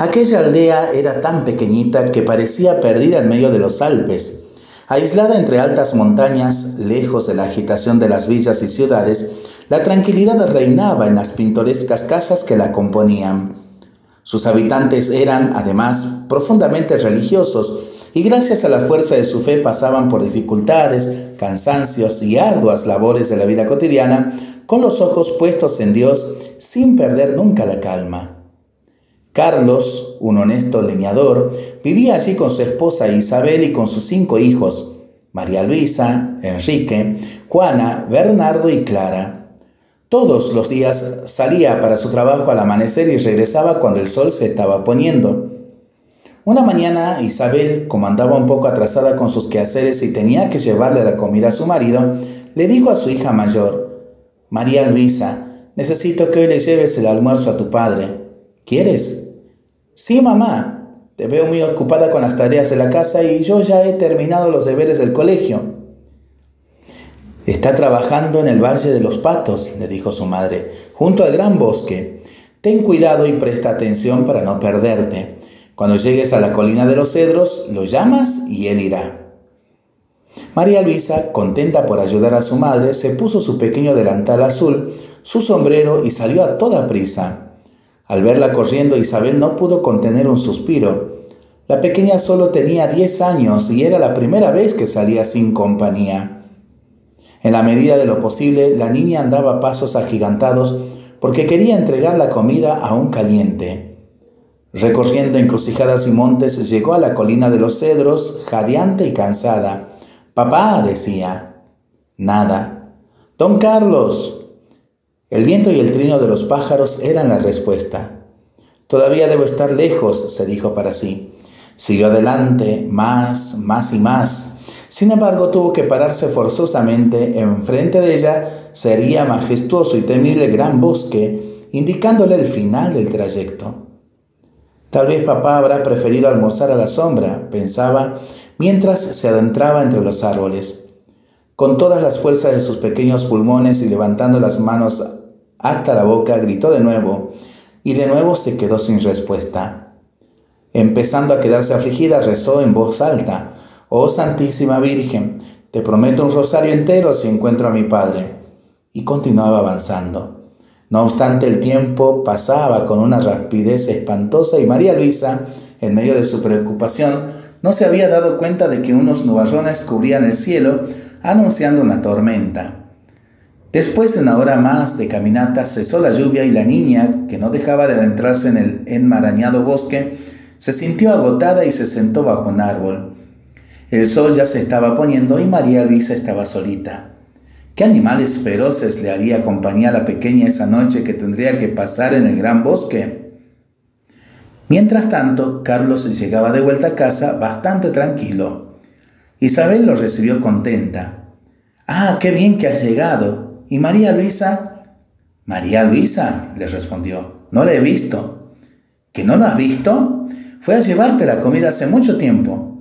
Aquella aldea era tan pequeñita que parecía perdida en medio de los Alpes. Aislada entre altas montañas, lejos de la agitación de las villas y ciudades, la tranquilidad reinaba en las pintorescas casas que la componían. Sus habitantes eran, además, profundamente religiosos y gracias a la fuerza de su fe pasaban por dificultades, cansancios y arduas labores de la vida cotidiana con los ojos puestos en Dios sin perder nunca la calma. Carlos, un honesto leñador, vivía allí con su esposa Isabel y con sus cinco hijos, María Luisa, Enrique, Juana, Bernardo y Clara. Todos los días salía para su trabajo al amanecer y regresaba cuando el sol se estaba poniendo. Una mañana Isabel, como andaba un poco atrasada con sus quehaceres y tenía que llevarle la comida a su marido, le dijo a su hija mayor, María Luisa, necesito que hoy le lleves el almuerzo a tu padre. ¿Quieres? Sí, mamá, te veo muy ocupada con las tareas de la casa y yo ya he terminado los deberes del colegio. Está trabajando en el Valle de los Patos, le dijo su madre, junto al gran bosque. Ten cuidado y presta atención para no perderte. Cuando llegues a la colina de los cedros, lo llamas y él irá. María Luisa, contenta por ayudar a su madre, se puso su pequeño delantal azul, su sombrero y salió a toda prisa. Al verla corriendo, Isabel no pudo contener un suspiro. La pequeña solo tenía diez años y era la primera vez que salía sin compañía. En la medida de lo posible, la niña andaba a pasos agigantados porque quería entregar la comida aún caliente. Recorriendo encrucijadas y montes, llegó a la colina de los cedros, jadeante y cansada. Papá, decía. Nada. Don Carlos, el viento y el trino de los pájaros eran la respuesta. Todavía debo estar lejos, se dijo para sí. Siguió adelante, más, más y más. Sin embargo, tuvo que pararse forzosamente. Enfrente de ella sería majestuoso y temible gran bosque, indicándole el final del trayecto. Tal vez papá habrá preferido almorzar a la sombra, pensaba, mientras se adentraba entre los árboles. Con todas las fuerzas de sus pequeños pulmones y levantando las manos hasta la boca, gritó de nuevo, y de nuevo se quedó sin respuesta. Empezando a quedarse afligida, rezó en voz alta, Oh Santísima Virgen, te prometo un rosario entero si encuentro a mi Padre. Y continuaba avanzando. No obstante, el tiempo pasaba con una rapidez espantosa y María Luisa, en medio de su preocupación, no se había dado cuenta de que unos nubarrones cubrían el cielo anunciando una tormenta. Después de una hora más de caminata cesó la lluvia y la niña, que no dejaba de adentrarse en el enmarañado bosque, se sintió agotada y se sentó bajo un árbol. El sol ya se estaba poniendo y María Luisa estaba solita. ¿Qué animales feroces le haría compañía a la pequeña esa noche que tendría que pasar en el gran bosque? Mientras tanto, Carlos llegaba de vuelta a casa bastante tranquilo. Isabel lo recibió contenta. Ah, qué bien que has llegado. ¿Y María Luisa? María Luisa, le respondió, no la he visto. ¿Que no la has visto? Fue a llevarte la comida hace mucho tiempo.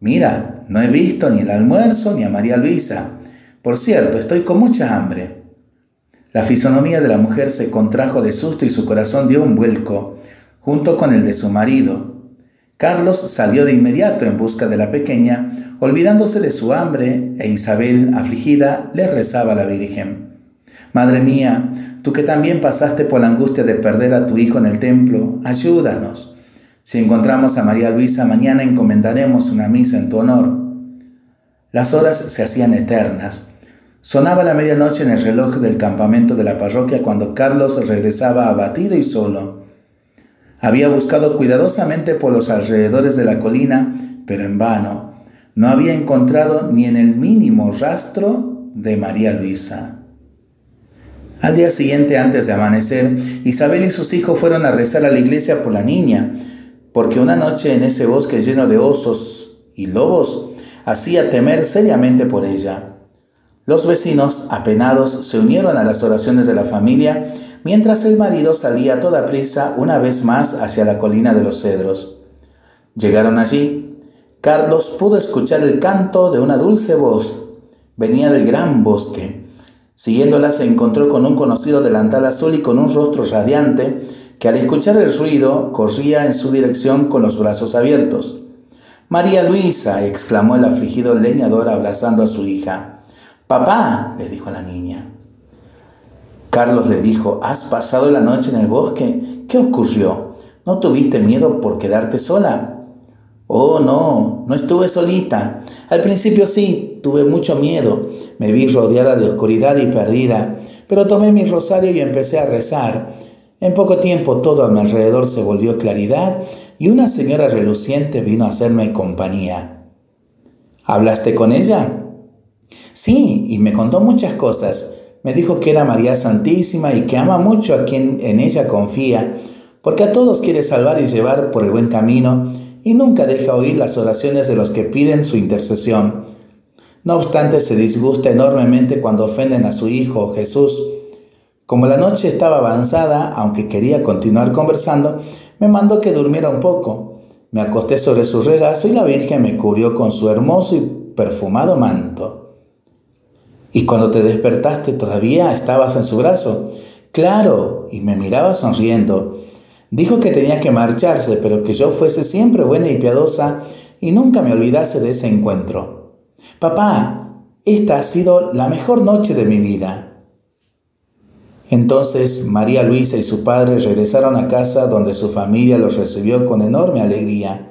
Mira, no he visto ni el almuerzo ni a María Luisa. Por cierto, estoy con mucha hambre. La fisonomía de la mujer se contrajo de susto y su corazón dio un vuelco, junto con el de su marido. Carlos salió de inmediato en busca de la pequeña, olvidándose de su hambre, e Isabel, afligida, le rezaba a la Virgen. Madre mía, tú que también pasaste por la angustia de perder a tu hijo en el templo, ayúdanos. Si encontramos a María Luisa, mañana encomendaremos una misa en tu honor. Las horas se hacían eternas. Sonaba la medianoche en el reloj del campamento de la parroquia cuando Carlos regresaba abatido y solo. Había buscado cuidadosamente por los alrededores de la colina, pero en vano. No había encontrado ni en el mínimo rastro de María Luisa. Al día siguiente, antes de amanecer, Isabel y sus hijos fueron a rezar a la iglesia por la niña, porque una noche en ese bosque lleno de osos y lobos hacía temer seriamente por ella. Los vecinos, apenados, se unieron a las oraciones de la familia mientras el marido salía a toda prisa una vez más hacia la colina de los cedros. Llegaron allí. Carlos pudo escuchar el canto de una dulce voz. Venía del gran bosque. Siguiéndola se encontró con un conocido delantal azul y con un rostro radiante que al escuchar el ruido corría en su dirección con los brazos abiertos. María Luisa, exclamó el afligido leñador abrazando a su hija. Papá, le dijo a la niña. Carlos le dijo, ¿has pasado la noche en el bosque? ¿Qué ocurrió? ¿No tuviste miedo por quedarte sola? Oh, no, no estuve solita. Al principio sí, tuve mucho miedo. Me vi rodeada de oscuridad y perdida, pero tomé mi rosario y empecé a rezar. En poco tiempo todo a mi alrededor se volvió claridad y una señora reluciente vino a hacerme compañía. ¿Hablaste con ella? Sí, y me contó muchas cosas. Me dijo que era María Santísima y que ama mucho a quien en ella confía, porque a todos quiere salvar y llevar por el buen camino y nunca deja oír las oraciones de los que piden su intercesión. No obstante, se disgusta enormemente cuando ofenden a su Hijo Jesús. Como la noche estaba avanzada, aunque quería continuar conversando, me mandó que durmiera un poco. Me acosté sobre su regazo y la Virgen me cubrió con su hermoso y perfumado manto. ¿Y cuando te despertaste todavía estabas en su brazo? Claro, y me miraba sonriendo. Dijo que tenía que marcharse, pero que yo fuese siempre buena y piadosa y nunca me olvidase de ese encuentro. Papá, esta ha sido la mejor noche de mi vida. Entonces María Luisa y su padre regresaron a casa donde su familia los recibió con enorme alegría.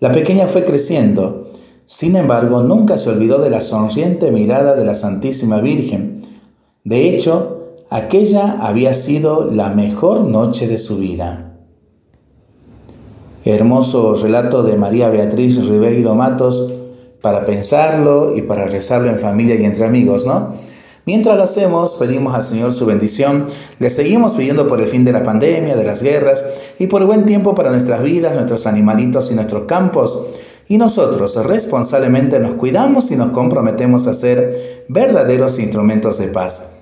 La pequeña fue creciendo, sin embargo nunca se olvidó de la sonriente mirada de la Santísima Virgen. De hecho, aquella había sido la mejor noche de su vida. Hermoso relato de María Beatriz Ribeiro Matos para pensarlo y para rezarlo en familia y entre amigos, ¿no? Mientras lo hacemos, pedimos al Señor su bendición, le seguimos pidiendo por el fin de la pandemia, de las guerras y por buen tiempo para nuestras vidas, nuestros animalitos y nuestros campos. Y nosotros responsablemente nos cuidamos y nos comprometemos a ser verdaderos instrumentos de paz.